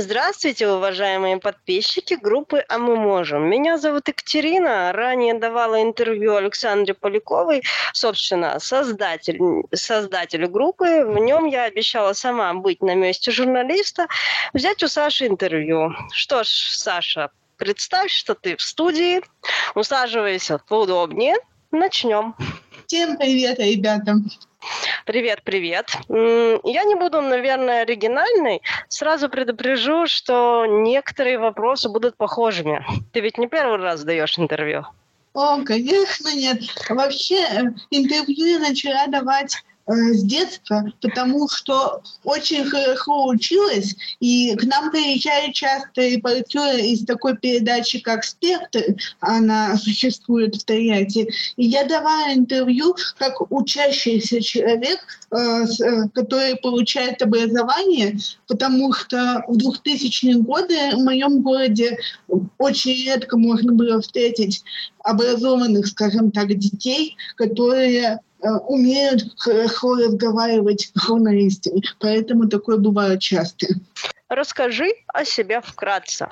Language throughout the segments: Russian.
Здравствуйте, уважаемые подписчики группы «А мы можем». Меня зовут Екатерина. Ранее давала интервью Александре Поляковой, собственно, создатель, создателю группы. В нем я обещала сама быть на месте журналиста, взять у Саши интервью. Что ж, Саша, представь, что ты в студии. Усаживайся поудобнее. Начнем. Всем привет, ребята. Привет, привет. Я не буду, наверное, оригинальной. Сразу предупрежу, что некоторые вопросы будут похожими. Ты ведь не первый раз даешь интервью. О, конечно, нет. Вообще, э, интервью я начала давать с детства, потому что очень хорошо училась, и к нам приезжали часто репортеры из такой передачи, как «Спектр», она существует в Тольятти, и я давала интервью как учащийся человек, э, э, который получает образование, потому что в 2000-е годы в моем городе очень редко можно было встретить образованных, скажем так, детей, которые Э, умеют хорошо разговаривать с журналистами. Поэтому такое бывает часто. Расскажи о себе вкратце.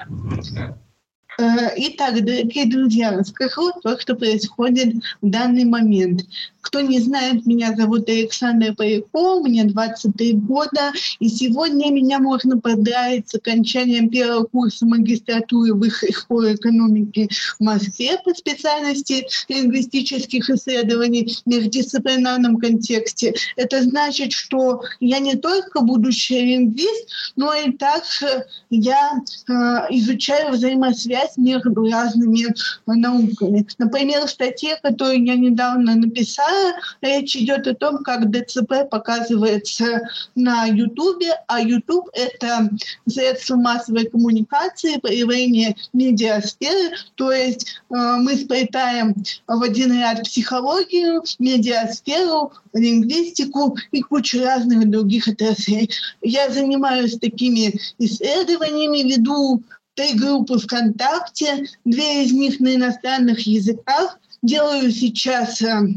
Э, итак, дорогие друзья, расскажу то, что происходит в данный момент. Кто не знает, меня зовут Александр Поляков, мне 23 года, и сегодня меня можно поздравить с окончанием первого курса магистратуры Высшей школы экономики в Москве по специальности лингвистических исследований в междисциплинарном контексте. Это значит, что я не только будущий лингвист, но и также я э, изучаю взаимосвязь между разными науками. Например, в статье, которую я недавно написала, речь идет о том, как ДЦП показывается на Ютубе, а Ютуб — это средство массовой коммуникации, проявление медиасферы, то есть э, мы сплетаем в один ряд психологию, медиасферу, лингвистику и кучу разных других отраслей. Я занимаюсь такими исследованиями, веду три группы ВКонтакте, две из них на иностранных языках. Делаю сейчас э,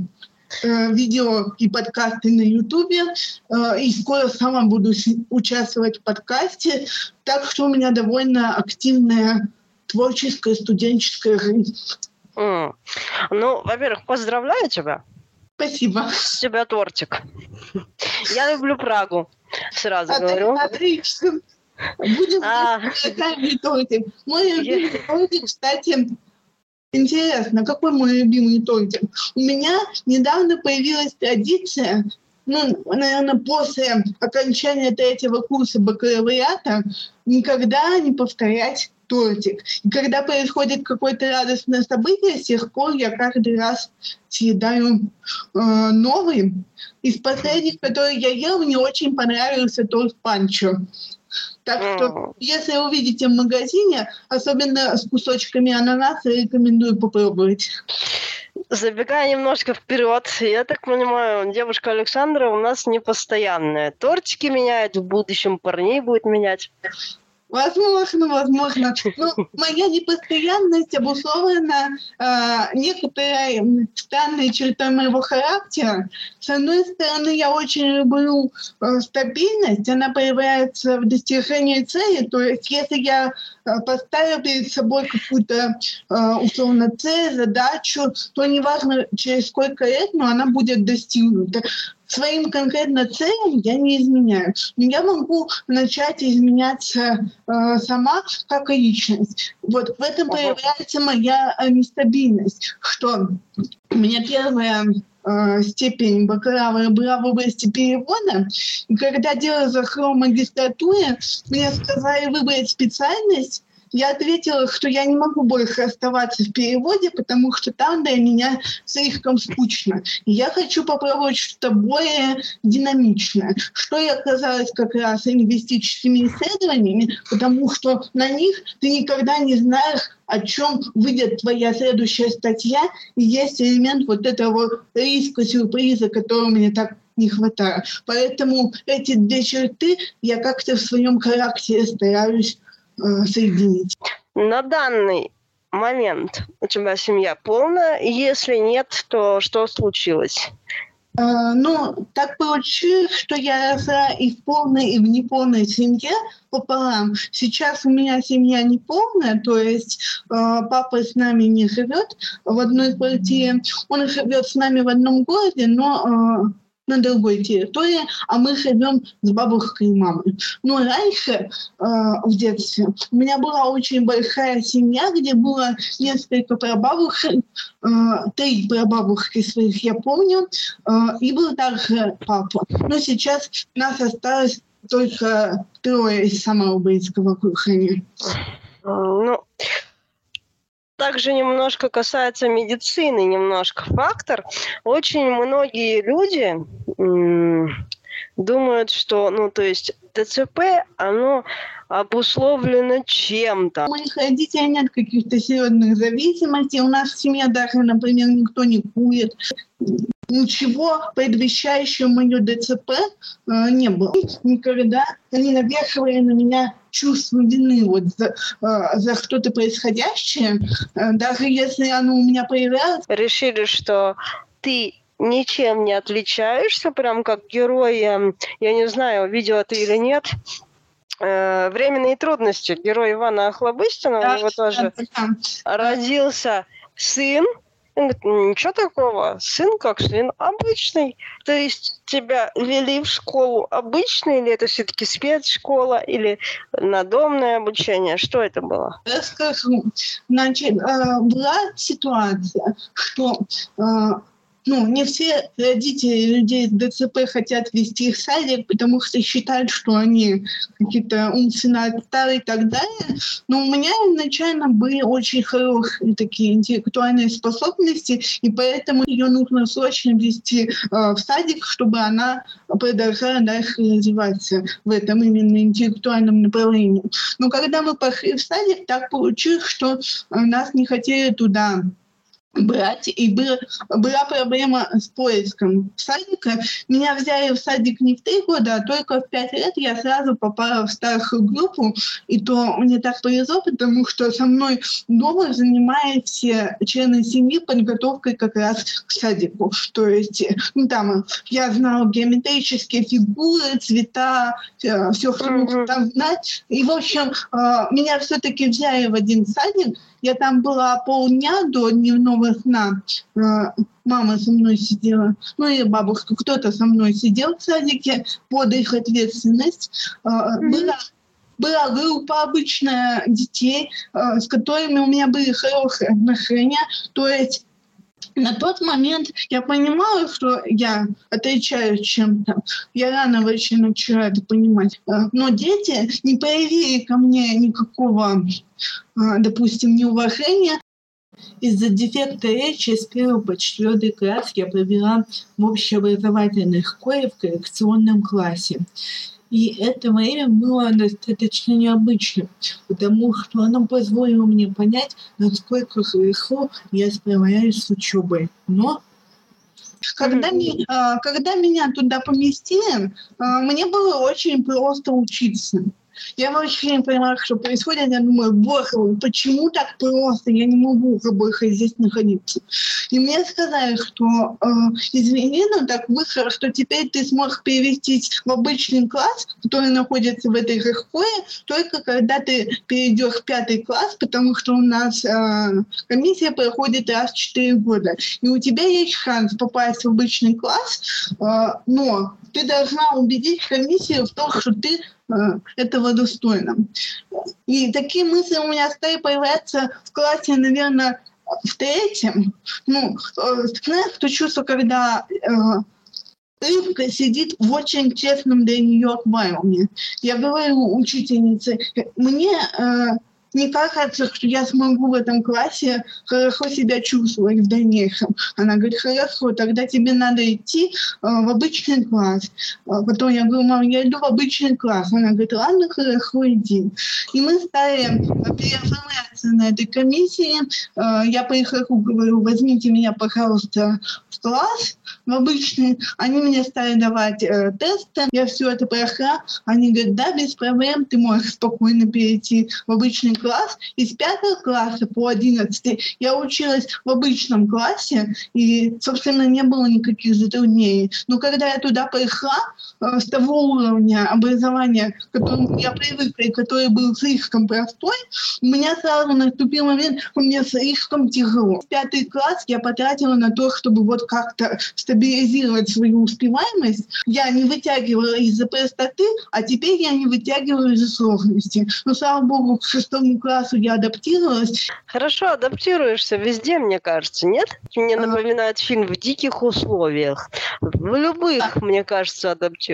видео и подкасты на Ютубе, э, и скоро сама буду участвовать в подкасте, так что у меня довольно активная творческая студенческая жизнь. Mm. Ну, во-первых, поздравляю тебя. Спасибо. С тебя тортик. Я люблю Прагу, сразу От, говорю. Отлично. Будем а... тортик. Мой любимый тортик, кстати, Интересно, какой мой любимый тортик? У меня недавно появилась традиция, ну, наверное, после окончания третьего курса бакалавриата, никогда не повторять тортик. И когда происходит какое-то радостное событие, с тех пор я каждый раз съедаю э, новый. Из последних, которые я ел, мне очень понравился торт панчо. Так что, если увидите в магазине, особенно с кусочками ананаса, рекомендую попробовать. Забегая немножко вперед, я так понимаю, девушка Александра у нас не постоянная. Тортики меняет, в будущем парней будет менять. Возможно, возможно. Но моя непостоянность обусловлена э, некоторой странной чертой моего характера. С одной стороны, я очень люблю э, стабильность, она появляется в достижении цели. То есть, если я э, перед собой какую-то э, условно цель, задачу, то неважно через сколько лет, но она будет достигнута своим конкретно целям я не изменяю. Но я могу начать изменяться э, сама как личность. Вот в этом проявляется моя э, нестабильность, что меня первая э, степень бакалавра была в области перевода. И когда делала захром магистратуре, мне сказали выбрать специальность, я ответила, что я не могу больше оставаться в переводе, потому что там для меня слишком скучно. И я хочу попробовать что-то более динамичное, что я оказалась как раз лингвистическими исследованиями, потому что на них ты никогда не знаешь, о чем выйдет твоя следующая статья, и есть элемент вот этого риска сюрприза, которого мне так не хватает. Поэтому эти две черты я как-то в своем характере стараюсь соединить. На данный момент у тебя семья полная? Если нет, то что случилось? Э, ну, так получилось, что я росла и в полной, и в неполной семье пополам. Сейчас у меня семья неполная, то есть э, папа с нами не живет в одной квартире. Он живет с нами в одном городе, но э, на другой территории, а мы живем с бабушкой и мамой. Но раньше, э, в детстве, у меня была очень большая семья, где было несколько прабабушек, э, три прабабушки своих я помню, э, и был также папа. Но сейчас нас осталось только трое из самого близкого окружения. Ну, также немножко касается медицины, немножко фактор. Очень многие люди думают, что, ну, то есть ДЦП, оно обусловлено чем-то. У моих родителей нет каких-то серьезных зависимостей. У нас в семье даже, например, никто не курит. Ничего предвещающего мое ДЦП э, не было. Никогда они навешивали на меня чувство вины вот за, э, за что-то происходящее, э, даже если оно у меня появлялось. Решили, что ты ничем не отличаешься, прям как герой, эм, я не знаю, видела ты или нет, э, «Временные трудности». Герой Ивана Охлобыстина, да, у него тоже да, да. родился сын, он говорит, ничего такого, сын как сын обычный. То есть тебя вели в школу обычно, или это все-таки спецшкола, или надомное обучение? Что это было? Расскажу. Значит, э, была ситуация, что э, ну, не все родители людей с ДЦП хотят вести их в садик, потому что считают, что они какие-то умственно отсталые и так далее. Но у меня изначально были очень хорошие такие интеллектуальные способности, и поэтому ее нужно срочно вести э, в садик, чтобы она продолжала дальше развиваться в этом именно интеллектуальном направлении. Но когда мы пошли в садик, так получилось, что нас не хотели туда брать, и был, была проблема с поиском садика. Меня взяли в садик не в три года, а только в пять лет я сразу попала в старшую группу, и то мне так повезло, потому что со мной дома занимаются члены семьи подготовкой как раз к садику. То есть, ну там, я знала геометрические фигуры, цвета, все, что нужно там знать. И, в общем, э, меня все-таки взяли в один садик, я там была полдня до дневного сна. Э, мама со мной сидела, ну и бабушка, кто-то со мной сидел в садике под их ответственность. Mm-hmm. Была была группа обычная детей, э, с которыми у меня были хорошие отношения. То есть на тот момент я понимала, что я отличаюсь чем-то. Я рано вообще начала это понимать. А, но дети не проявили ко мне никакого, а, допустим, неуважения. Из-за дефекта речи с первого по четвертый класс я провела в общеобразовательной школе в коррекционном классе. И это время было достаточно необычным, потому что оно позволило мне понять, насколько хорошо я справляюсь с учебой. Но когда, mm-hmm. а, когда меня туда поместили, а, мне было очень просто учиться. Я вообще не понимаю, что происходит. Я думаю, боже, почему так просто? Я не могу больше здесь находиться. И мне сказали, что э, извини, но так вышло, что теперь ты сможешь перевестись в обычный класс, который находится в этой же школе, только когда ты перейдешь в пятый класс, потому что у нас э, комиссия проходит раз в 4 года. И у тебя есть шанс попасть в обычный класс, э, но ты должна убедить комиссию в том, что ты этого достойна. И такие мысли у меня стали появляться в классе, наверное, в третьем. Ну, э, знаешь, то чувство, когда э, рыбка сидит в очень честном для нее аквариуме. Я говорю учительнице, мне э, не кажется, что я смогу в этом классе хорошо себя чувствовать в дальнейшем. Она говорит, хорошо, тогда тебе надо идти э, в обычный класс. А потом я говорю, мам, я иду в обычный класс. Она говорит, ладно, хорошо, иди. И мы стали переоформляться на этой комиссии. Э, я прихожу, говорю, возьмите меня, пожалуйста, в класс, в обычный. Они мне стали давать э, тесты. Я все это прошла. Они говорят, да, без проблем, ты можешь спокойно перейти в обычный класс, и с 5 класса по 11 я училась в обычном классе, и, собственно, не было никаких затруднений. Но когда я туда э, с того уровня образования, к которому я привыкла и который был слишком простой, у меня сразу наступил момент, что мне слишком тяжело. Пятый класс я потратила на то, чтобы вот как-то стабилизировать свою успеваемость. Я не вытягивала из-за простоты, а теперь я не вытягиваю из-за сложности. Но, слава богу, к шестому классу я адаптировалась. Хорошо, адаптируешься везде, мне кажется, нет? Мне напоминает фильм «В диких условиях». В любых, мне кажется, адаптируешься.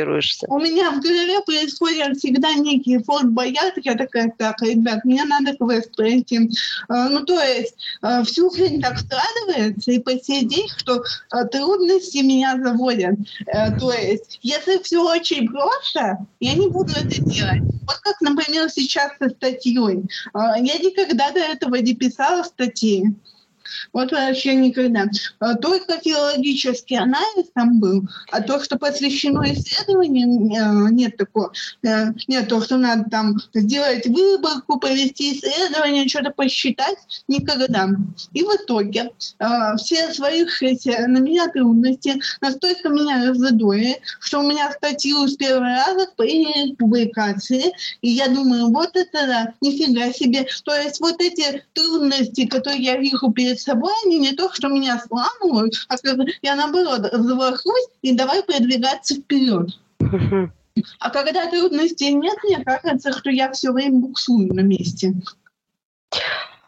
У меня в голове происходят всегда некие форт боят. Я такая, так, ребят, мне надо квест пройти. А, ну, то есть, а, всю жизнь так складывается, и по сей день, что а, трудности меня заводят. Э, то есть, если все очень просто, я не буду это делать. Вот как, например, сейчас со статьей. Я никогда до этого не писала статьи. Вот вообще никогда. А, только филологический анализ там был, а то, что посвящено исследованиям, э, нет такого. Э, нет, то, что надо там сделать выборку, провести исследование, что-то посчитать, никогда. И в итоге э, все свалившиеся на меня трудности настолько меня разодоили, что у меня статью с первого раза приняли публикации, и я думаю, вот это да, нифига себе. То есть вот эти трудности, которые я вижу перед собой, они не то, что меня сламывают, а я наоборот разворачиваюсь и давай продвигаться вперед. А когда трудностей нет, мне кажется, что я все время буксую на месте.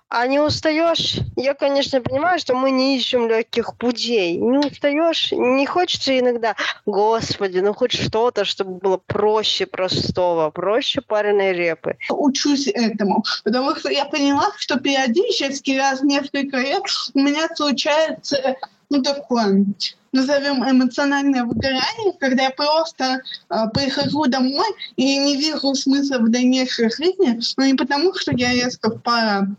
А не устаешь? Я, конечно, понимаю, что мы не ищем легких путей. Не устаешь? Не хочется иногда, господи, ну хоть что-то, чтобы было проще простого, проще пареной репы. Учусь этому, потому что я поняла, что периодически раз в несколько лет у меня случается ну, такое, назовем эмоциональное выгорание, когда я просто э, прихожу домой и не вижу смысла в дальнейшей жизни, но не потому, что я резко впала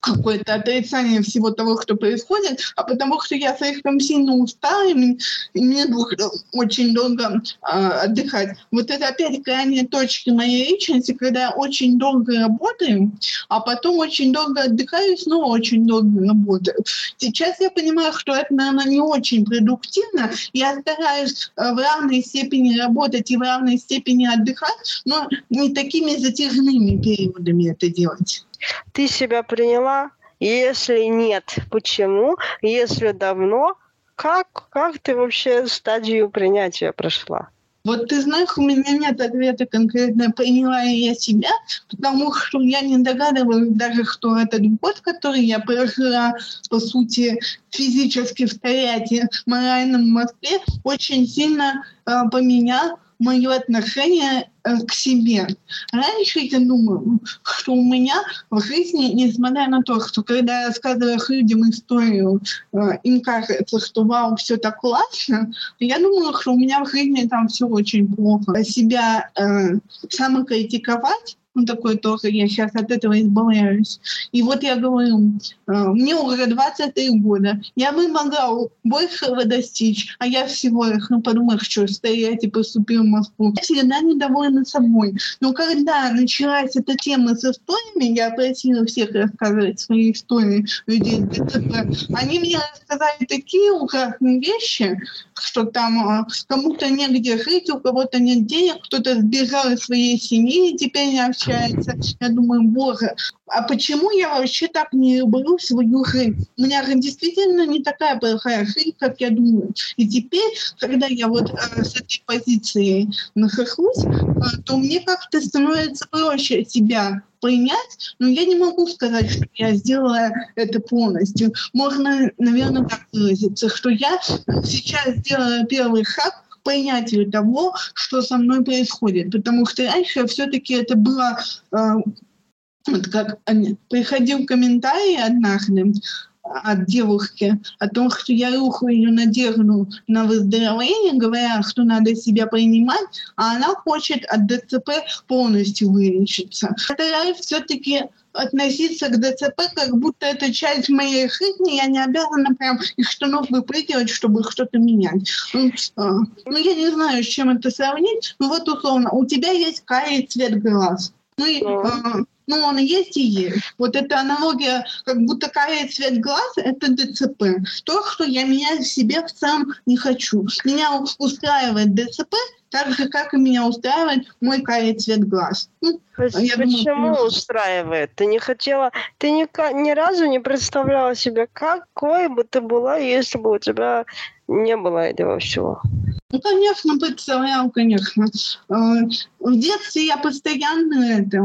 какое-то отрицание всего того, что происходит, а потому что я слишком сильно устала, и мне, и нужно очень долго э, отдыхать. Вот это опять крайние точки моей личности, когда я очень долго работаю, а потом очень долго отдыхаю, снова очень долго работаю. Сейчас я понимаю, что это, наверное, не очень продуктивно. Я стараюсь э, в равной степени работать и в равной степени отдыхать, но не такими затяжными периодами это делать. Ты себя приняла? Если нет, почему? Если давно, как, как ты вообще стадию принятия прошла? Вот ты знаешь, у меня нет ответа конкретно, приняла ли я себя, потому что я не догадываюсь даже, что этот год, который я прожила, по сути, физически в Тольятти, морально в Москве, очень сильно э, поменял мое отношение э, к себе. Раньше я думала, что у меня в жизни, несмотря на то, что когда я рассказываю людям историю, э, им кажется, что вау, все так классно, я думала, что у меня в жизни там все очень плохо. Себя э, самокритиковать ну, такой тоже, я сейчас от этого избавляюсь. И вот я говорю, э, мне уже 23 года, я бы могла большего достичь, а я всего лишь, ну, подумай, что стоять и поступил в Москву. Я всегда недовольна собой. Но когда началась эта тема с историями, я просила всех рассказывать свои истории людей они мне рассказали такие ужасные вещи, что там э, кому-то негде жить, у кого-то нет денег, кто-то сбежал из своей семьи и теперь не общается. Я думаю, боже, а почему я вообще так не люблю свою жизнь? У меня действительно не такая плохая жизнь, как я думаю. И теперь, когда я вот э, с этой позиции нахожусь, э, то мне как-то становится проще себя принять, но я не могу сказать, что я сделала это полностью. Можно, наверное, так выразиться, что я сейчас сделала первый шаг понятию того, что со мной происходит. Потому что раньше все-таки это было э, вот как приходил комментарий однажды от девушки о том, что я рухаю надежду на выздоровление, говоря, что надо себя принимать, а она хочет от ДЦП полностью вылечиться. Стараюсь все-таки относиться к ДЦП, как будто это часть моей жизни, я не обязана прям из штанов выпрыгивать, чтобы что-то менять. Ну, а, ну, я не знаю, с чем это сравнить, но вот условно, у тебя есть карий цвет глаз. Ну, и, а, ну, он есть и есть. Вот эта аналогия, как будто карий цвет глаз — это ДЦП. То, что я менять в себе в целом не хочу. Меня устраивает ДЦП, так же, как и меня устраивает мой карий цвет глаз. Ну, я Почему думаю, устраивает? Ты не хотела, ты ни, ни разу не представляла себе, какой бы ты была, если бы у тебя не было этого всего. Ну, конечно, представлял, конечно. Э, в детстве я постоянно это,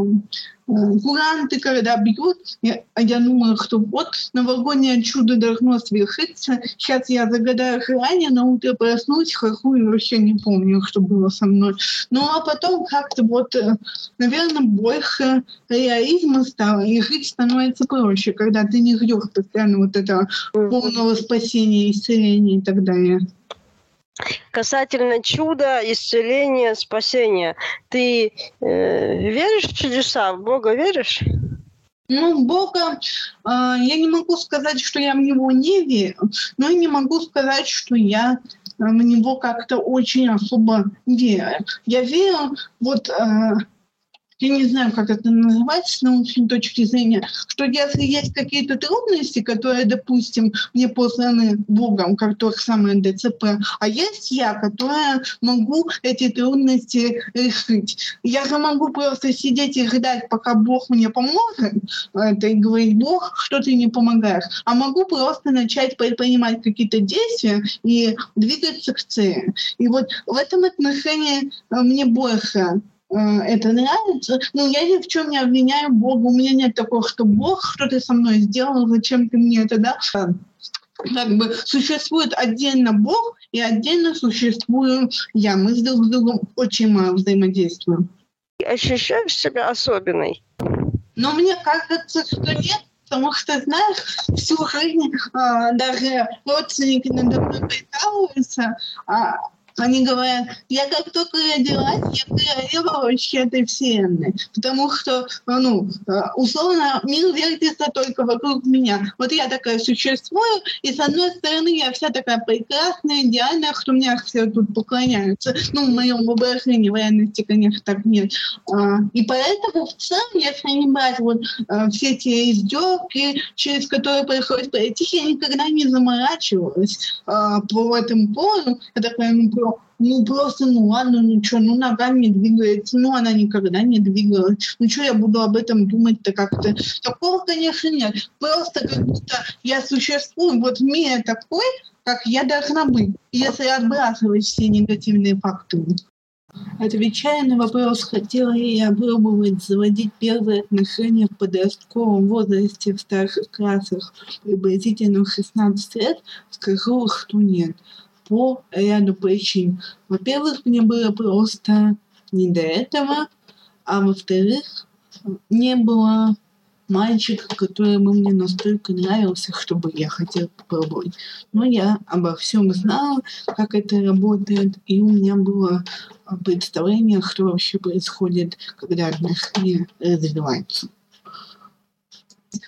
куранты, когда бьют, я, я думаю, что вот новогоднее чудо должно свершиться. Сейчас я загадаю ранее, на утро проснусь, хохую, вообще не помню, что было со мной. Ну, а потом как-то вот, э, наверное, больше реализма стало, и жить становится проще, когда ты не ждешь постоянно вот этого полного спасения, исцеления и так далее. Касательно чуда, исцеления, спасения, ты э, веришь в чудеса? В Бога веришь? Ну, Бога, э, я не могу сказать, что я в него не верю, но и не могу сказать, что я в него как-то очень особо верю. Я верю вот э, я не знаю, как это называется с научной точки зрения, что если есть какие-то трудности, которые, допустим, мне посланы Богом, как то самое ДЦП, а есть я, которая могу эти трудности решить. Я же могу просто сидеть и ждать, пока Бог мне поможет, это и говорить, Бог, что ты не помогаешь, а могу просто начать предпринимать какие-то действия и двигаться к цели. И вот в этом отношении э, мне больше это нравится. Но я ни в чем не обвиняю Бога. У меня нет такого, что Бог, что ты со мной сделал, зачем ты мне это дал. Как бы существует отдельно Бог и отдельно существую я. Мы с друг с другом очень мало взаимодействуем. Ощущаешь себя особенной? Но мне кажется, что нет, потому что, знаешь, всю жизнь а, даже родственники надо мной прикалываются, а, они говорят, я как только родилась, я королева вообще этой вселенной. Потому что, ну, условно, мир вертится только вокруг меня. Вот я такая существую, и с одной стороны я вся такая прекрасная, идеальная, что мне все тут поклоняются. Ну, в моем воображении, в реальности, конечно, так нет. А, и поэтому в целом, если не брать вот а, все те издевки, через которые приходится пройти, я никогда не заморачивалась по этому поводу. Я такая, ну, ну просто, ну ладно, ну что, ну ногами не двигается, ну она никогда не двигалась. Ну что я буду об этом думать-то как-то? Такого, конечно, нет. Просто как будто я существую вот в мире такой, как я должна быть, если отбрасывать все негативные факторы. Отвечая на вопрос, хотела ли я пробовать заводить первые отношения в подростковом возрасте в старших классах приблизительно 16 лет, скажу, что нет по ряду причин. Во-первых, мне было просто не до этого, а во-вторых, не было мальчика, который бы мне настолько нравился, чтобы я хотела попробовать. Но я обо всем знала, как это работает, и у меня было представление, что вообще происходит, когда отношения развиваются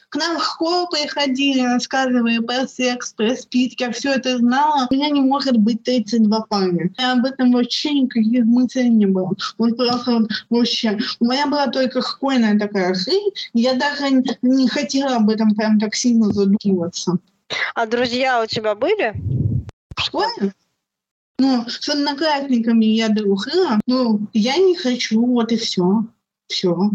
к нам в школу приходили, рассказывали про секс, про спид, я все это знала. У меня не может быть 32 парня. Я об этом вообще никаких мыслей не было. Вот просто вообще. У меня была только школьная такая жизнь, я даже не хотела об этом прям так сильно задумываться. А друзья у тебя были? В школе? Ну, с одноклассниками я дружила, ну, я не хочу, вот и все. Все.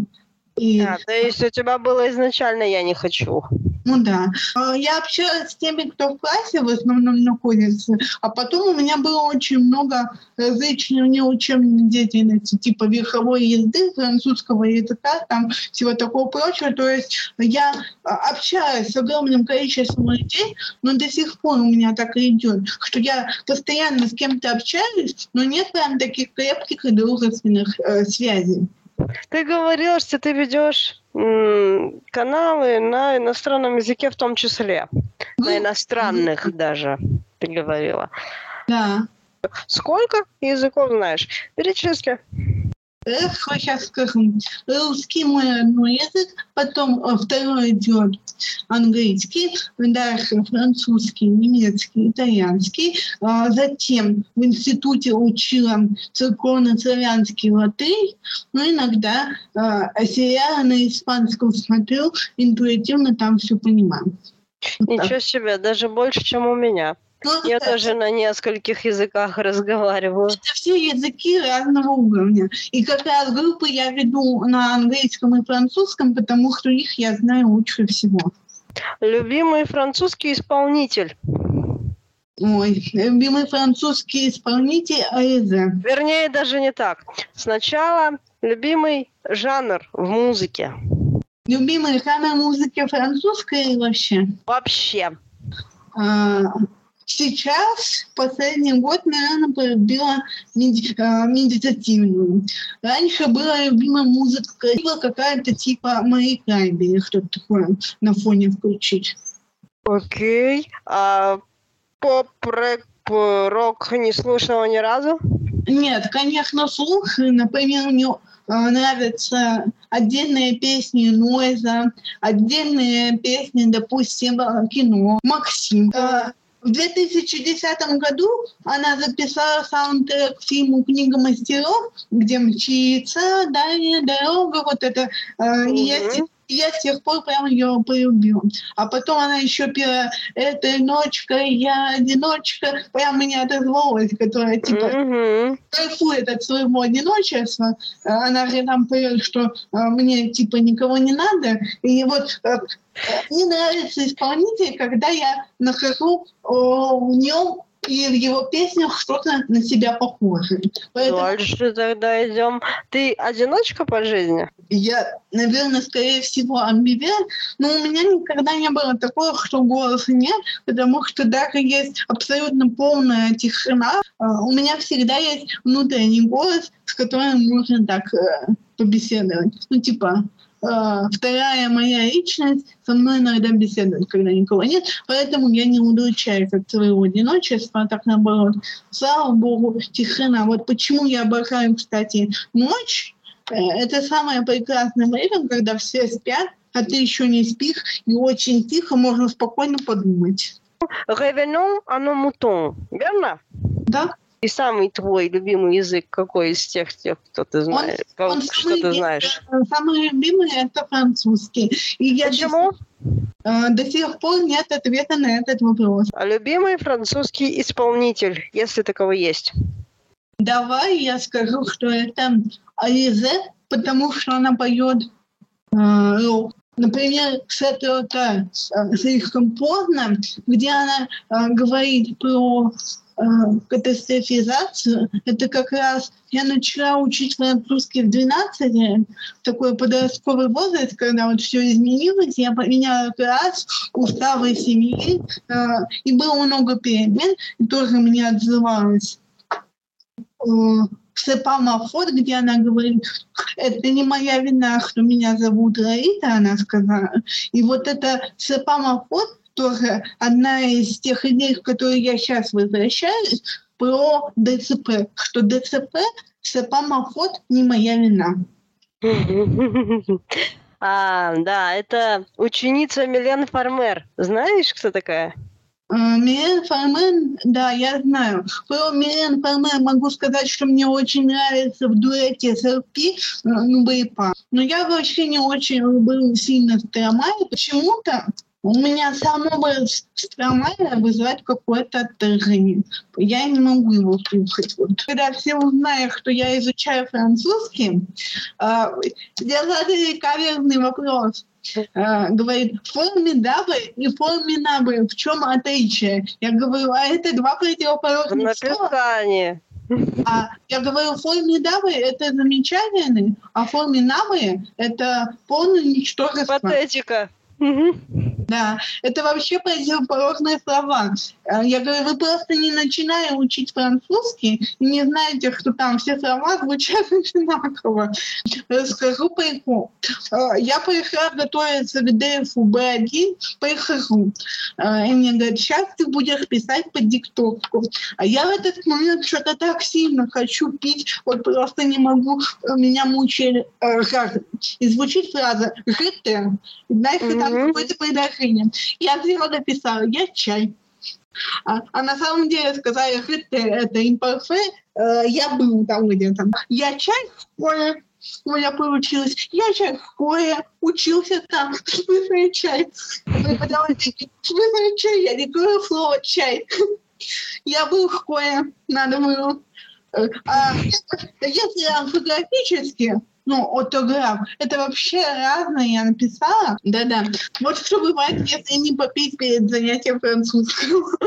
И... Да, то есть у тебя было изначально «я не хочу». Ну да. А, я общалась с теми, кто в классе в основном находится, а потом у меня было очень много различной неучебной деятельности, типа верховой езды, французского языка, там всего такого прочего. То есть я а, общаюсь с огромным количеством людей, но до сих пор у меня так и идет, что я постоянно с кем-то общаюсь, но нет прям таких крепких и дружественных э, связей. Ты говорил, что ты ведешь каналы на иностранном языке в том числе. На иностранных даже, ты говорила. Да. Сколько языков знаешь? Перечисли. Хорошо, сейчас скажу. Русский мой родной язык, потом э, второй идет английский, дальше французский, немецкий, итальянский. А затем в институте учила церковно-славянский латынь, но иногда э, сериалы на испанском смотрю, интуитивно там все понимаю. Ничего себе, даже больше, чем у меня. Ну, Я тоже на нескольких языках разговариваю. Это все языки разного уровня. И как раз группы я веду на английском и французском, потому что их я знаю лучше всего. Любимый французский исполнитель? Ой, любимый французский исполнитель Аэзе. Вернее, даже не так. Сначала любимый жанр в музыке. Любимый жанр музыки французской вообще? Вообще. А, Сейчас, последний год, наверное, полюбила меди- э, медитативную. Раньше была любимая музыка, была какая-то типа Мари Крайби или что-то такое на фоне включить. Окей. А поп, рэп, рок не слушала ни разу? Нет, конечно, слушаю. Например, мне э, нравятся отдельные песни Нойза, отдельные песни, допустим, кино. Максим. В 2010 году она записала саундтрек к фильму «Книга мастеров», где мчится дальняя дорога, вот это. Э, и я, я с тех пор прям ее полюбила. А потом она еще пела «Этой ночкой я одиночка», прям меня отозвалась, которая типа mm-hmm. кайфует от своего одиночества. Она же там поет, что э, мне типа никого не надо. И вот э, мне нравится исполнитель, когда я нахожу в нем и в его песнях что-то на себя похоже. Поэтому... Дальше тогда идем. Ты одиночка по жизни? Я, наверное, скорее всего, амбиверт, но у меня никогда не было такого, что голоса нет, потому что даже есть абсолютно полная тишина. А, у меня всегда есть внутренний голос, с которым можно так э, побеседовать. Ну, типа, вторая моя личность со мной иногда беседует, когда никого нет, поэтому я не удручаюсь от своего одиночества, а так наоборот. Слава Богу, тишина. Вот почему я обожаю, кстати, ночь. Э, это самое прекрасное время, когда все спят, а ты еще не спишь, и очень тихо можно спокойно подумать. Revenons à nos moutons, верно? Да. И самый твой любимый язык какой из тех, тех, кто ты знаешь? Он, он что ты знаешь? Самый любимый это французский. И я Почему? До, до сих пор нет ответа на этот вопрос. А любимый французский исполнитель, если таковой есть? Давай я скажу, что это Ализе, потому что она поет э, Например, что-то э, слишком поздно, где она э, говорит про Э, катастрофизацию, это как раз я начала учить французский в 12, такой подростковый возраст, когда вот все изменилось, я поменяла класс, уставы семьи, э, и было много перемен, и тоже мне отзывалось. Э, Сепамафот, где она говорит, это не моя вина, что меня зовут Раита, она сказала. И вот это Сепамафот, тоже одна из тех идей, в которые я сейчас возвращаюсь, про ДЦП, что ДЦП, Сапамоход не моя вина. А, да, это ученица Милен Фармер. Знаешь, кто такая? А, Милен Фармен, да, я знаю. Про Милен Фармен могу сказать, что мне очень нравится в дуэте с РП, ну, Бейпа. Но я вообще не очень люблю сильно Стромай. Почему-то у меня самого Стромайна вызывает какое-то отторжение. Я не могу его слушать. Вот. Когда все узнают, что я изучаю французский, э, я задали каверный вопрос. Э, говорит, formidable и fort minable, в чем отличие? Я говорю, а это два противоположных слова. А я говорю, formidable это замечательный, а fort minable это полное ничтожество. Патетика. Да, это вообще противоположные слова. Э, я говорю, вы просто не начинали учить французский не знаете, что там все слова звучат одинаково. Расскажу прикол. Э, я пришла готовиться к ДФУ Б1, прихожу. Э, и мне говорят, сейчас ты будешь писать по диктовку. А я в этот момент что-то так сильно хочу пить, вот просто не могу, меня мучили. И звучит фраза «жите». Дальше mm-hmm. там какое-то предложение. Я зря написала «я чай». А, а на самом деле сказали «жите» — это импарфе, э, я был там где-то. Я чай в школе, у меня получилось. Я чай в школе, учился там, в смысле чай. Преподаватель, смысле чай, я не говорю слово чай. Я был в школе, надо было. Э, а если орфографически, ну, отограф. Это вообще разное, я написала. Да-да. Вот что бывает, если не попить перед занятием французского.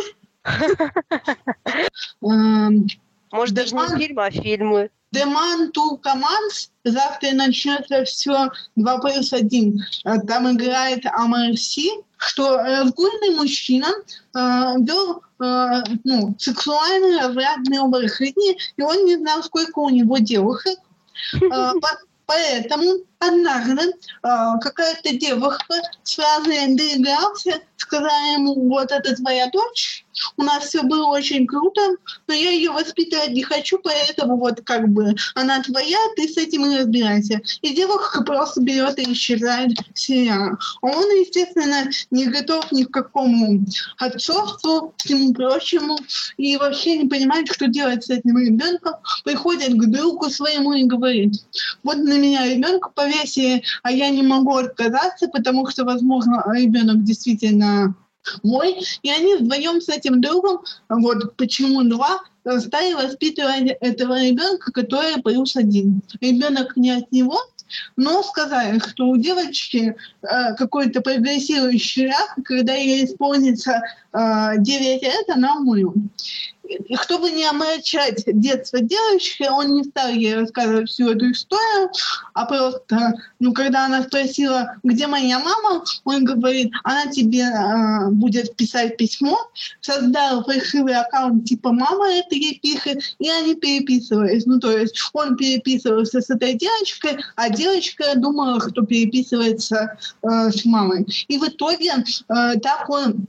Эм, Может, даже не фильмы, а фильмы. Деман Тур Командс. Завтра начнется все 2 плюс 1. Э, там играет Амарси, что разгульный мужчина э, вел э, ну, сексуальный развратный образ жизни, и он не знал, сколько у него девушек. Э, Поэтому однажды э, какая-то девушка сразу доигрался, сказала ему, вот это твоя дочь, у нас все было очень круто, но я ее воспитывать не хочу, поэтому вот как бы она твоя, ты с этим и разбирайся. И девушка просто берет и исчезает сериал. Он, естественно, не готов ни к какому отцовству, всему прочему, и вообще не понимает, что делать с этим ребенком. Приходит к другу своему и говорит, вот на меня ребенка повесили, а я не могу отказаться, потому что, возможно, ребенок действительно мой, и они вдвоем с этим другом, вот почему два, стали воспитывать этого ребенка, который плюс один. Ребенок не от него, но сказали, что у девочки э, какой-то прогрессирующий рак, когда ей исполнится э, 9 лет, она умрет. И чтобы не омрачать детство девочки, он не стал ей рассказывать всю эту историю, а просто, ну, когда она спросила, где моя мама, он говорит, она тебе э, будет писать письмо, создал фальшивый аккаунт типа мама это ей пишет, и они переписывались. Ну, то есть он переписывался с этой девочкой, а девочка думала, что переписывается э, с мамой. И в итоге э, так он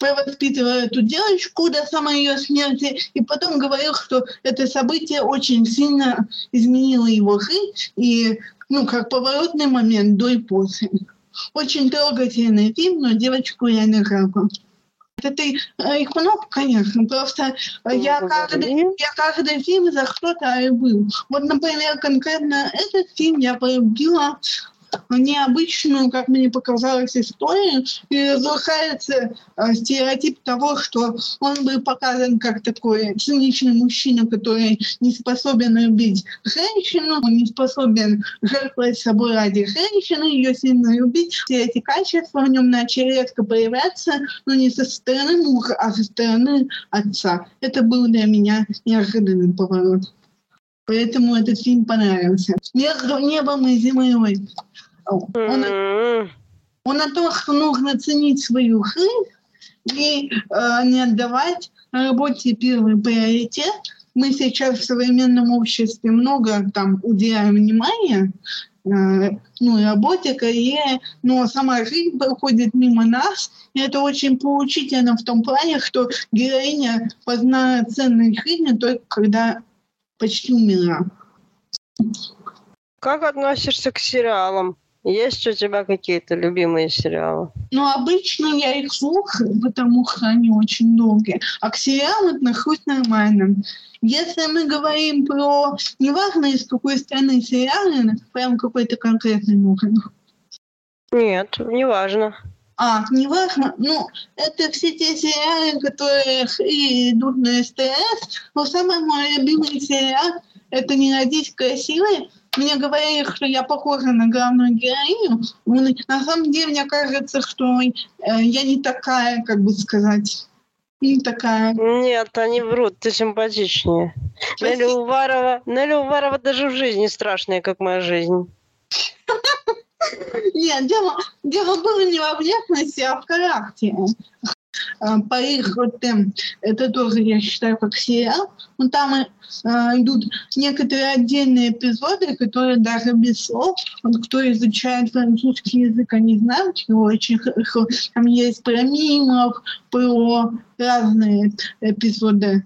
воспитывая эту девочку до самой ее смерти, и потом говорил, что это событие очень сильно изменило его жизнь, и ну, как поворотный момент до и после. Очень трогательный фильм, но девочку я не жалко. Это э, их много, конечно, просто ну, я каждый, я каждый фильм за что-то любил. Вот, например, конкретно этот фильм я полюбила необычную, как мне показалось, историю, и разрушается э, стереотип того, что он был показан как такой циничный мужчина, который не способен любить женщину, он не способен жертвовать собой ради женщины, ее сильно любить. Все эти качества в нем начали резко появляться, но не со стороны мужа, а со стороны отца. Это был для меня неожиданный поворот. Поэтому этот фильм понравился. Между небом и землей. Он, он о том, что нужно ценить свою жизнь и э, не отдавать работе первый приоритет. Мы сейчас в современном обществе много там уделяем внимания, э, ну, работе, карьере, но сама жизнь проходит мимо нас, и это очень поучительно в том плане, что героиня познает ценность жизни только когда почти умерла. Как относишься к сериалам? Есть у тебя какие-то любимые сериалы? Ну, обычно я их слушаю, потому что они очень долгие. А к сериалам отношусь нормально. Если мы говорим про, неважно, из какой страны сериалы, прям какой-то конкретный нужен. Нет, неважно. А, неважно. Ну, это все те сериалы, которые идут на СТС. Но самый мой любимый сериал — это «Не родись красивой», мне говорили, что я похожа на главную героиню. На самом деле, мне кажется, что э, я не такая, как бы сказать, не такая. Нет, они врут, ты симпатичнее. Неля Уварова, Неля Уварова даже в жизни страшная, как моя жизнь. Нет, дело, дело было не во внешности, а в характере. А, по их вот эм, это тоже, я считаю, как сериал. Но там э, идут некоторые отдельные эпизоды, которые даже без слов. Кто изучает французский язык, они знают его очень хорошо. Там есть про мимов, про разные эпизоды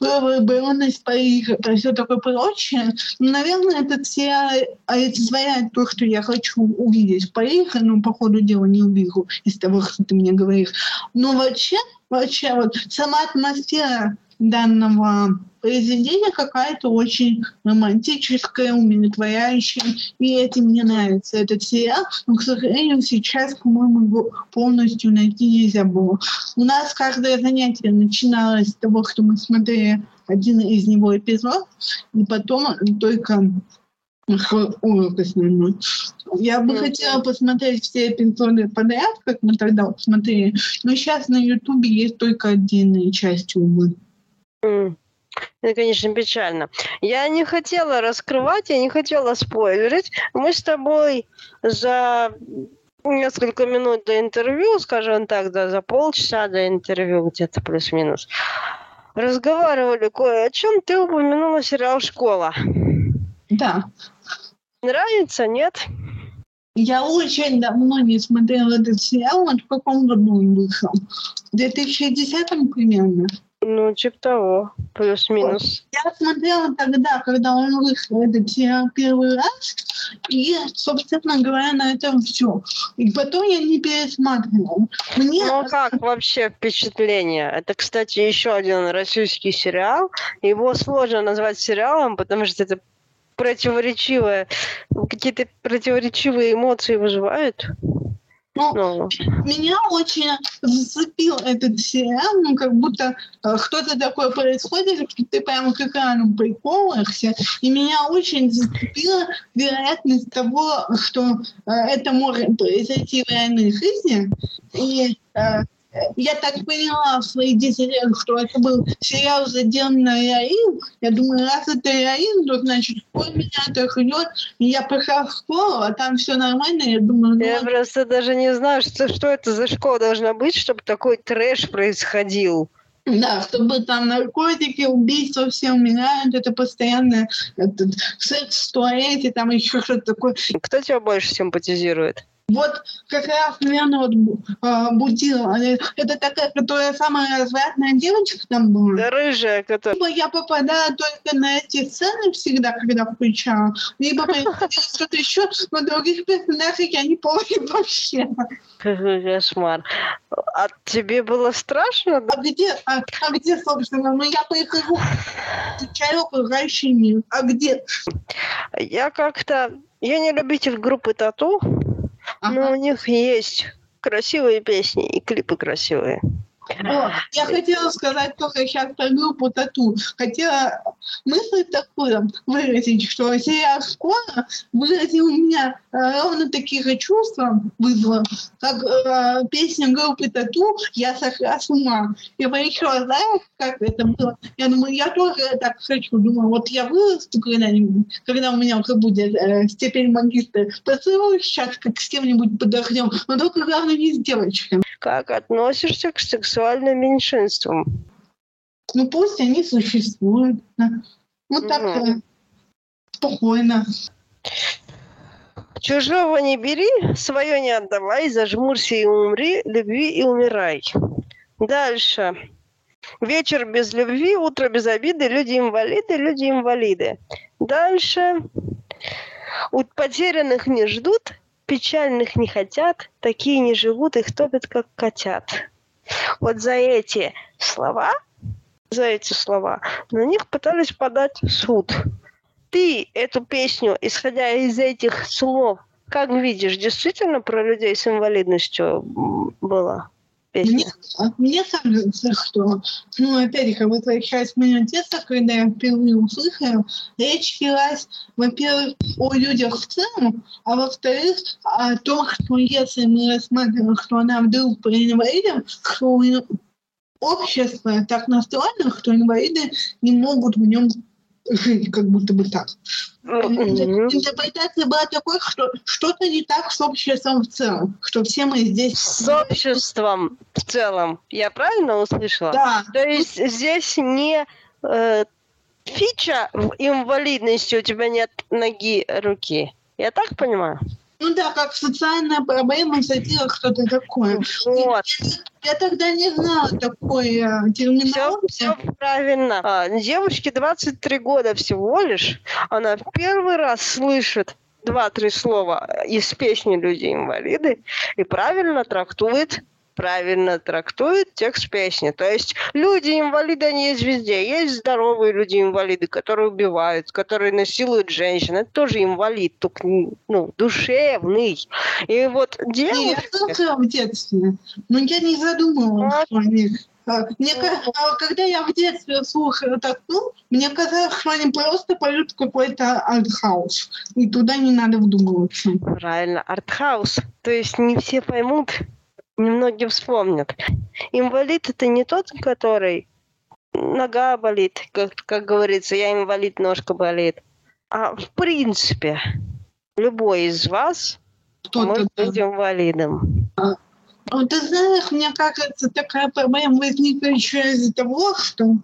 выбранность Парижа, все такое прочее. Ну, наверное, этот сериал олицетворяет то, что я хочу увидеть в Париже, но по ходу дела не увижу из того, что ты мне говоришь. Но вообще, вообще вот сама атмосфера данного произведение какая-то очень романтическая, умиротворяющая, и этим мне нравится этот сериал, но, к сожалению, сейчас, по-моему, его полностью найти нельзя было. У нас каждое занятие начиналось с того, что мы смотрели один из него эпизод, и потом только урок основной. Я бы mm-hmm. хотела посмотреть все эпизоды подряд, как мы тогда смотрели, но сейчас на Ютубе есть только отдельные части, увы. Mm. Это, конечно, печально. Я не хотела раскрывать, я не хотела спойлерить. Мы с тобой за несколько минут до интервью, скажем так, да, за полчаса до интервью, где-то плюс-минус, разговаривали кое о чем. Ты упомянула сериал «Школа». Да. Нравится, нет? Я очень давно не смотрела этот сериал. Он в каком году он вышел? В 2010 примерно? Ну, типа того, плюс-минус. Я смотрела тогда, когда он вышел этот сериал первый раз, и, собственно говоря, на этом все. И потом я не пересматривала. Мне... Ну, как вообще впечатление? Это, кстати, еще один российский сериал. Его сложно назвать сериалом, потому что это противоречивое, какие-то противоречивые эмоции вызывают. Ну, ну, меня очень зацепил этот сериал, ну, как будто э, что-то такое происходит, что ты прямо к экрану приколаешься, и меня очень зацепила вероятность того, что э, это может произойти в реальной жизни, и э, я так поняла в свои 10 лет, что это был сериал «Задем на Раил». Я думаю, раз это Раил, то значит, школа меня так идет. И я пришла в школу, а там все нормально. Я думаю, ну... Я просто даже не знаю, что, что это за школа должна быть, чтобы такой трэш происходил. Да, чтобы там наркотики, убийства, все умирают, это постоянно этот, секс в туалете, там еще что-то такое. Кто тебя больше симпатизирует? Вот как раз, наверное, вот э, Будила. Это такая, которая самая развратная девочка там была. Да, рыжая, которая... Либо я попадаю только на эти сцены всегда, когда включаю, либо что-то еще, но других персонажей я не помню вообще. Какой кошмар. А тебе было страшно? А где, а, а где, собственно? Ну, я прихожу, изучаю окружающий мир. А где? Я как-то... Я не любитель группы Тату, Ага. Но у них есть красивые песни и клипы красивые. Я хотела сказать только сейчас про группу Тату. Хотела мысль такую выразить, что сериал «Школа» выразил у меня э, ровно такие же чувства, вызвал, как э, песня группы Тату «Я сошла с ума». Я пришла, знаешь, как это было? Я думаю, я тоже так хочу. Думаю, вот я вырасту когда-нибудь, когда у меня уже будет э, степень магистра, поцелую сейчас как с кем-нибудь подохнем, но только главное не с девочками. Как относишься к сексуальным меньшинствам? Ну пусть они существуют. Да. Вот так mm. спокойно. Чужого не бери, свое не отдавай, зажмурься и умри, любви и умирай. Дальше. Вечер без любви, утро без обиды, люди-инвалиды, люди-инвалиды. Дальше. У потерянных не ждут, печальных не хотят, такие не живут, их топят, как котят. Вот за эти слова, за эти слова, на них пытались подать суд. Ты эту песню, исходя из этих слов, как видишь, действительно про людей с инвалидностью было? Мне, мне кажется, что, ну, опять-таки, возвращаясь к моему детству, когда я впервые услышала, речь велась, во-первых, о людях в целом, а во-вторых, о том, что если мы рассматриваем, что она вдруг по инвалидам, что общество так настроено, что инвалиды не могут в нем жить, как будто бы так. Мгм. Интерпретация была такой, что что-то не так с обществом в целом, что все мы здесь... С обществом в целом. Я правильно услышала? Да, То есть здесь не э, фича в инвалидности, у тебя нет ноги, руки. Я так понимаю? ну да, как социальная проблема, задела что-то такое. Вот. Я тогда не знала такой э, Все, терминологии. все правильно. А, девочке 23 года всего лишь. Она в первый раз слышит два-три слова из песни «Люди-инвалиды» и правильно трактует правильно трактует текст песни. То есть люди-инвалиды, они есть везде. Есть здоровые люди-инвалиды, которые убивают, которые насилуют женщин. Это тоже инвалид, только ну, душевный. И вот Не, я девушка... слышала в детстве, но я не задумывалась А. о них. А, Мне, а когда я в детстве слушала такую, мне казалось, что они просто поют какой-то артхаус, и туда не надо вдумываться. Правильно, артхаус. То есть не все поймут, немногие вспомнят. Инвалид это не тот, который нога болит, как, как говорится, я инвалид, ножка болит. А в принципе, любой из вас Кто-то, может быть инвалидом. Ну, Ты знаешь, мне кажется, такая проблема возникла еще из-за того, что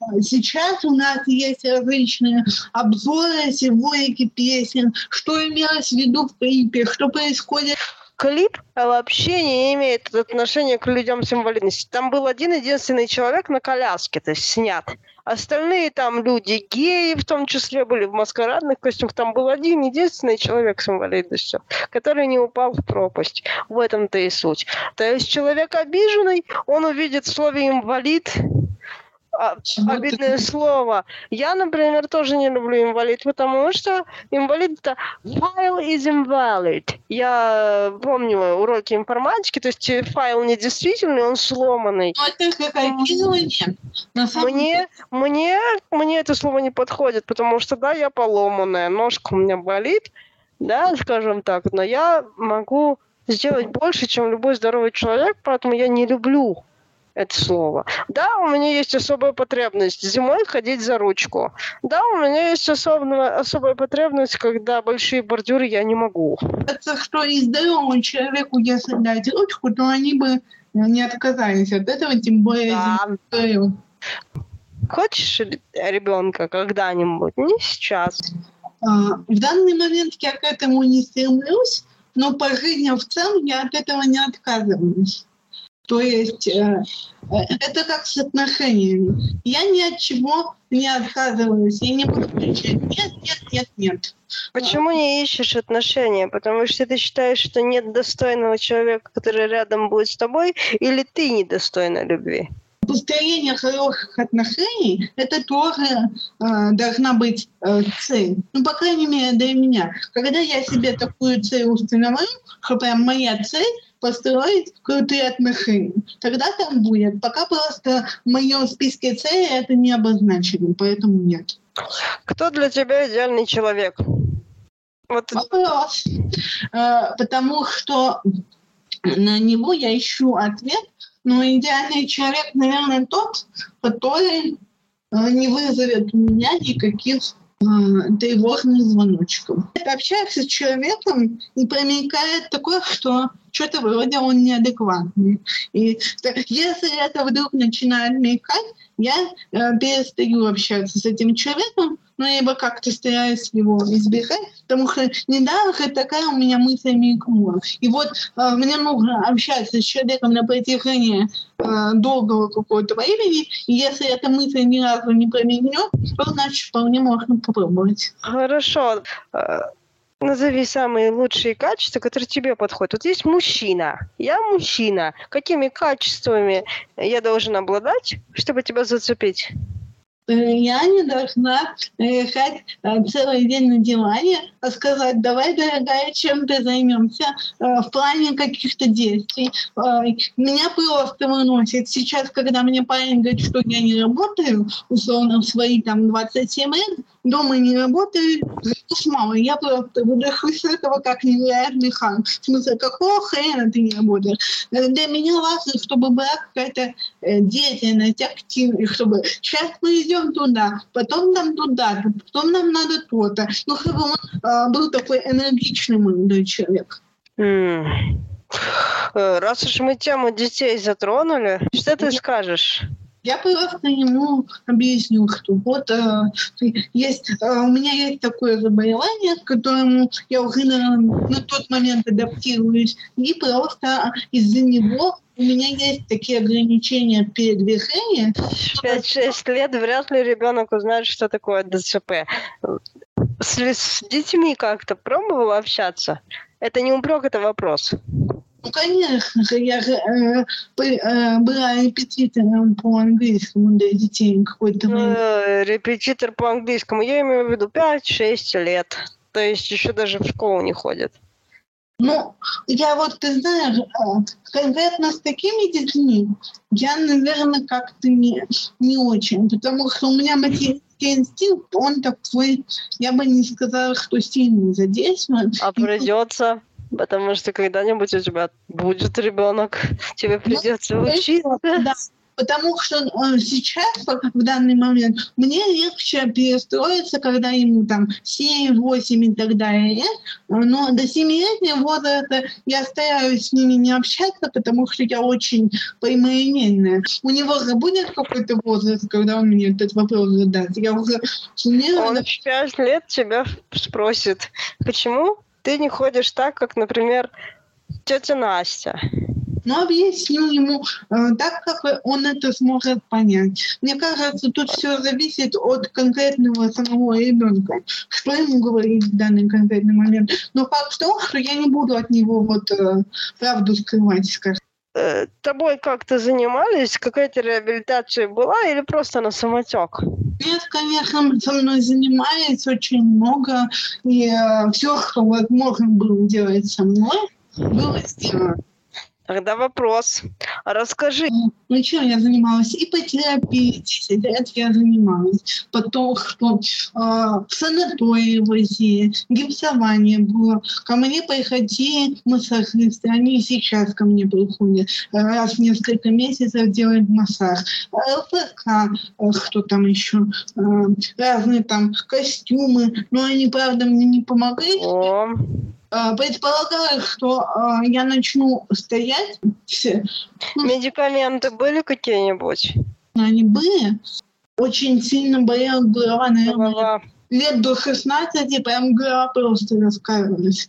а, сейчас у нас есть различные обзоры, символики песен, что имелось в виду в клипе, что происходит Клип вообще не имеет отношения к людям с инвалидностью. Там был один единственный человек на коляске, то есть снят. Остальные там люди, геи в том числе, были в маскарадных костюмах. Там был один единственный человек с инвалидностью, который не упал в пропасть. В этом-то и суть. То есть человек обиженный, он увидит в слове «инвалид» обидное слово. Я, например, тоже не люблю инвалид, потому что инвалид это file is invalid. Я помню уроки информатики, то есть э, файл недействительный, он сломанный. Но это как описывание. На самом Мне, мне, мне это слово не подходит, потому что, да, я поломанная, ножка у меня болит, да, скажем так, но я могу сделать больше, чем любой здоровый человек, поэтому я не люблю это слово. Да, у меня есть особая потребность зимой ходить за ручку. Да, у меня есть особая, особая потребность, когда большие бордюры я не могу. кажется, что и здоровому человеку, если дать ручку, то они бы не отказались от этого, тем более Да. Хочешь ребенка когда-нибудь? Не сейчас. А, В данный момент я к этому не стремлюсь, но по жизни в целом я от этого не отказываюсь. То есть э, э, это как с отношениями. Я ни от чего не отказываюсь. Я не буду кричать «нет, нет, нет, нет». Почему не ищешь отношения? Потому что ты считаешь, что нет достойного человека, который рядом будет с тобой, или ты недостойна любви? Построение хороших отношений – это тоже э, должна быть э, цель. Ну, по крайней мере, для меня. Когда я себе такую цель установлю, что прям моя цель построить крутые отношения. Тогда там будет. Пока просто в моем списке целей это не обозначено, поэтому нет. Кто для тебя идеальный человек? Вот Вопрос. Э, Потому что на него я ищу ответ, но идеальный человек, наверное, тот, который э, не вызовет у меня никаких э, тревожных звоночков. Я общаюсь с человеком, и промелькает такое, что что-то вроде он неадекватный. И если это вдруг начинает мелькать, я э, перестаю общаться с этим человеком, но либо как-то стараюсь его избегать, потому что недавно такая у меня мысль мелькнула. И вот э, мне нужно общаться с человеком на протяжении э, долгого какого-то времени, и если эта мысль ни разу не промелькнет, то значит вполне можно попробовать. хорошо. Назови самые лучшие качества, которые тебе подходят. Вот есть мужчина. Я мужчина. Какими качествами я должен обладать, чтобы тебя зацепить? Э, Я не должна решать э, целый день на диване, а сказать, давай, дорогая, чем ты займемся э, в плане каких-то действий. Э, Меня просто выносит сейчас, когда мне парень говорит, что я не работаю, условно, в свои там 27 лет, дома не работаю, с мамой. Я просто выдохну с этого как невероятный хан. В смысле, какого хрена ты не работаешь? Э, Для меня важно, чтобы была какая-то э, деятельность активная, чтобы сейчас мы идем пойдем туда, потом там туда, потом нам надо то-то. Ну, как бы он а, был такой энергичный молодой человек. Э, Раз уж мы тему детей затронули, что ты скажешь? Я просто ему объясню, что вот э, есть, э, у меня есть такое заболевание, к которому я уже на, на тот момент адаптируюсь, и просто из-за него у меня есть такие ограничения передвижения. В 5-6 лет вряд ли ребенок узнает, что такое ДЦП. С, с детьми как-то пробовала общаться? Это не упрек, это вопрос. Ну, конечно же, я же, э, э, была репетитором по английскому для детей какой-то. Э, Репетитор по английскому. Я имею в виду 5-6 лет. То есть еще даже в школу не ходят. Ну, я вот, ты знаешь, э, конкретно с такими детьми я, наверное, как-то не, не очень, потому что у меня материнский инстинкт, он такой, я бы не сказала, что сильно задействован. А придется, потому что когда-нибудь у тебя будет ребенок, тебе придется учиться. Да, потому что э, сейчас, в данный момент, мне легче перестроиться, когда ему там 7, 8 и так далее. Но до 7-летнего возраста я стараюсь с ними не общаться, потому что я очень прямолинейная. У него же будет какой-то возраст, когда он мне этот вопрос задаст. Я уже сумела... Он в 5 лет тебя спросит, почему ты не ходишь так, как, например, тетя Настя. Но объясню ему э, так, как он это сможет понять. Мне кажется, тут все зависит от конкретного самого ребенка, что ему говорить в данный конкретный момент. Но факт в том, что я не буду от него вот э, правду скрывать, скажем. Э, Тобой как-то занимались? Какая-то реабилитация была или просто на самотек? Нет, конечно, со мной занимается очень много, и все, что возможно было делать со мной, было сделано. Тогда вопрос. Расскажи, Ну, чем я занималась? Ипотерапией 10 лет я занималась. Потом, что э, в санатории возили, гипсование было. Ко мне приходили массажисты, они и сейчас ко мне приходят. Раз в несколько месяцев делают массаж. ЛФК, э, что там еще, э, разные там костюмы. Но они, правда, мне не помогли. о, Предполагаю, что э, я начну стоять. Медикаменты были какие-нибудь? Они были. Очень сильно болела голова, наверное, Голова. лет до 16, прям голова просто раскаивалась.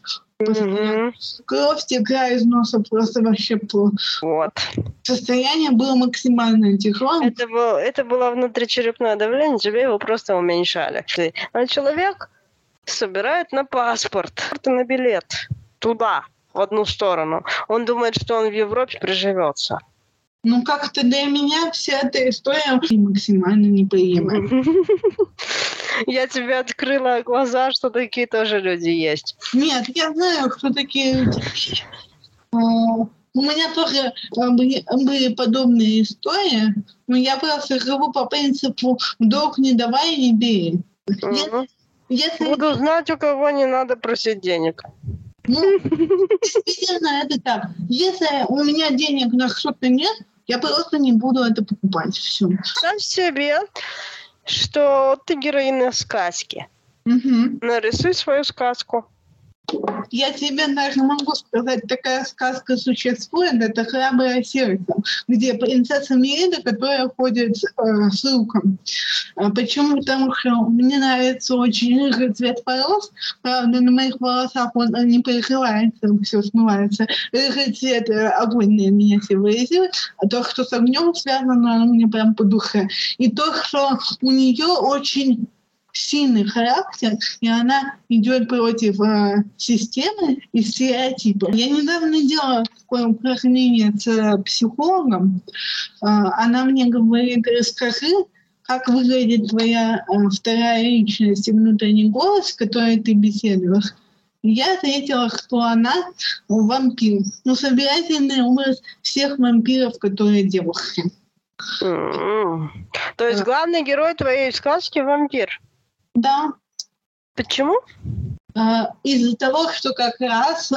Кровь текла из носа просто вообще плохо. Вот. Состояние было максимально тяжелым. Это, был, это было внутричерепное давление, тебе его просто уменьшали. А человек собирает на паспорт, на билет туда, в одну сторону. Он думает, что он в Европе приживется. Ну, как-то для меня вся эта история максимально неприемлема. Я тебе открыла глаза, что такие тоже люди есть. Нет, я знаю, кто такие люди. А, У меня тоже были, подобные истории, но я просто живу по принципу «долг не давай, не бери». Мгм. Если, Буду знать, у кого не надо просить денег. ну, действительно, это так. Если у меня денег на что-то нет, я просто не буду это покупать. Все. Представь себе, что ты героиня сказки. Нарисуй свою сказку. Я тебе даже могу сказать, такая сказка существует, это «Храброе сердце», где принцесса Мерида, которая ходит э, с луком. А почему? Потому что мне нравится очень рыжий цвет волос, правда, на моих волосах он э, не прикрывается, все смывается. Рыжий цвет э, огонь для меня символизирует, а то, что с огнем связано, оно мне прям по душе. И то, что у нее очень сильный характер, и она идет против э, системы и стереотипов. Я недавно делала такое упражнение с э, психологом. Э, она мне говорит, расскажи, как выглядит твоя э, вторая личность и внутренний голос, с которой ты беседуешь. Я ответила, что она вампир. Ну, собирательный образ всех вампиров, которые девушки. М. То есть главный герой твоей сказки вампир. Да, Почему? а, из-за того, что как раз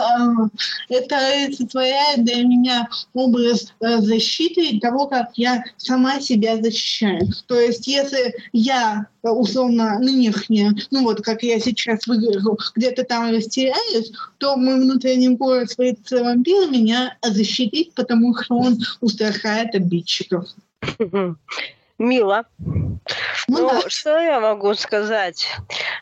это олицетворяет для меня образ а, защиты и того, как я сама себя защищаю. То есть если я условно нынешняя, ну вот как я сейчас выгляжу, где-то там растеряюсь, то мой внутренний голос своего вампира меня защитит, потому что он устрашает обидчиков. Мило. Ну, ну да. что я могу сказать?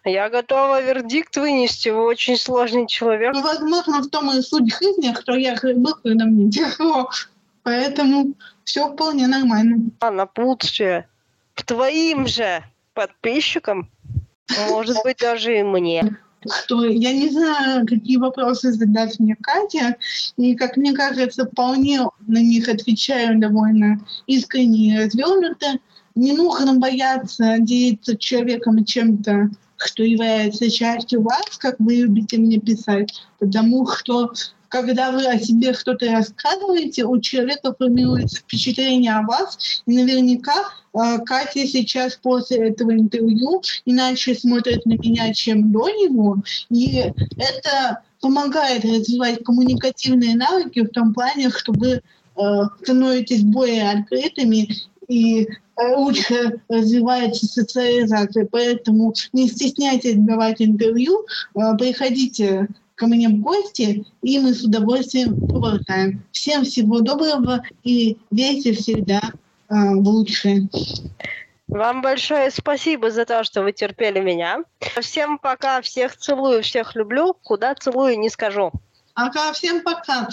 Я готова вердикт вынести. Вы очень сложный человек. Ну, возможно, в том и суть жизни, что я был, когда мне тяжело. Поэтому все вполне нормально. А напутствие к твоим же подписчикам, может быть, даже и мне что я не знаю, какие вопросы задать мне Катя, и, как мне кажется, вполне на них отвечаю довольно искренне и развернуто. Не нужно бояться делиться человеком чем-то, что является частью вас, как вы любите мне писать, потому что когда вы о себе что-то рассказываете, у человека формируется впечатление о вас, и наверняка э, Катя сейчас после этого интервью иначе смотрит на меня, чем до него, и это помогает развивать коммуникативные навыки в том плане, что вы э, становитесь более открытыми и э, лучше развивается социализация. Поэтому не стесняйтесь давать интервью, э, приходите ко мне в гости, и мы с удовольствием поболтаем. Всем всего доброго и верьте всегда э, в лучшее. Вам большое спасибо за то, что вы терпели меня. Всем пока, всех целую, всех люблю. Куда целую, не скажу. Пока, всем пока.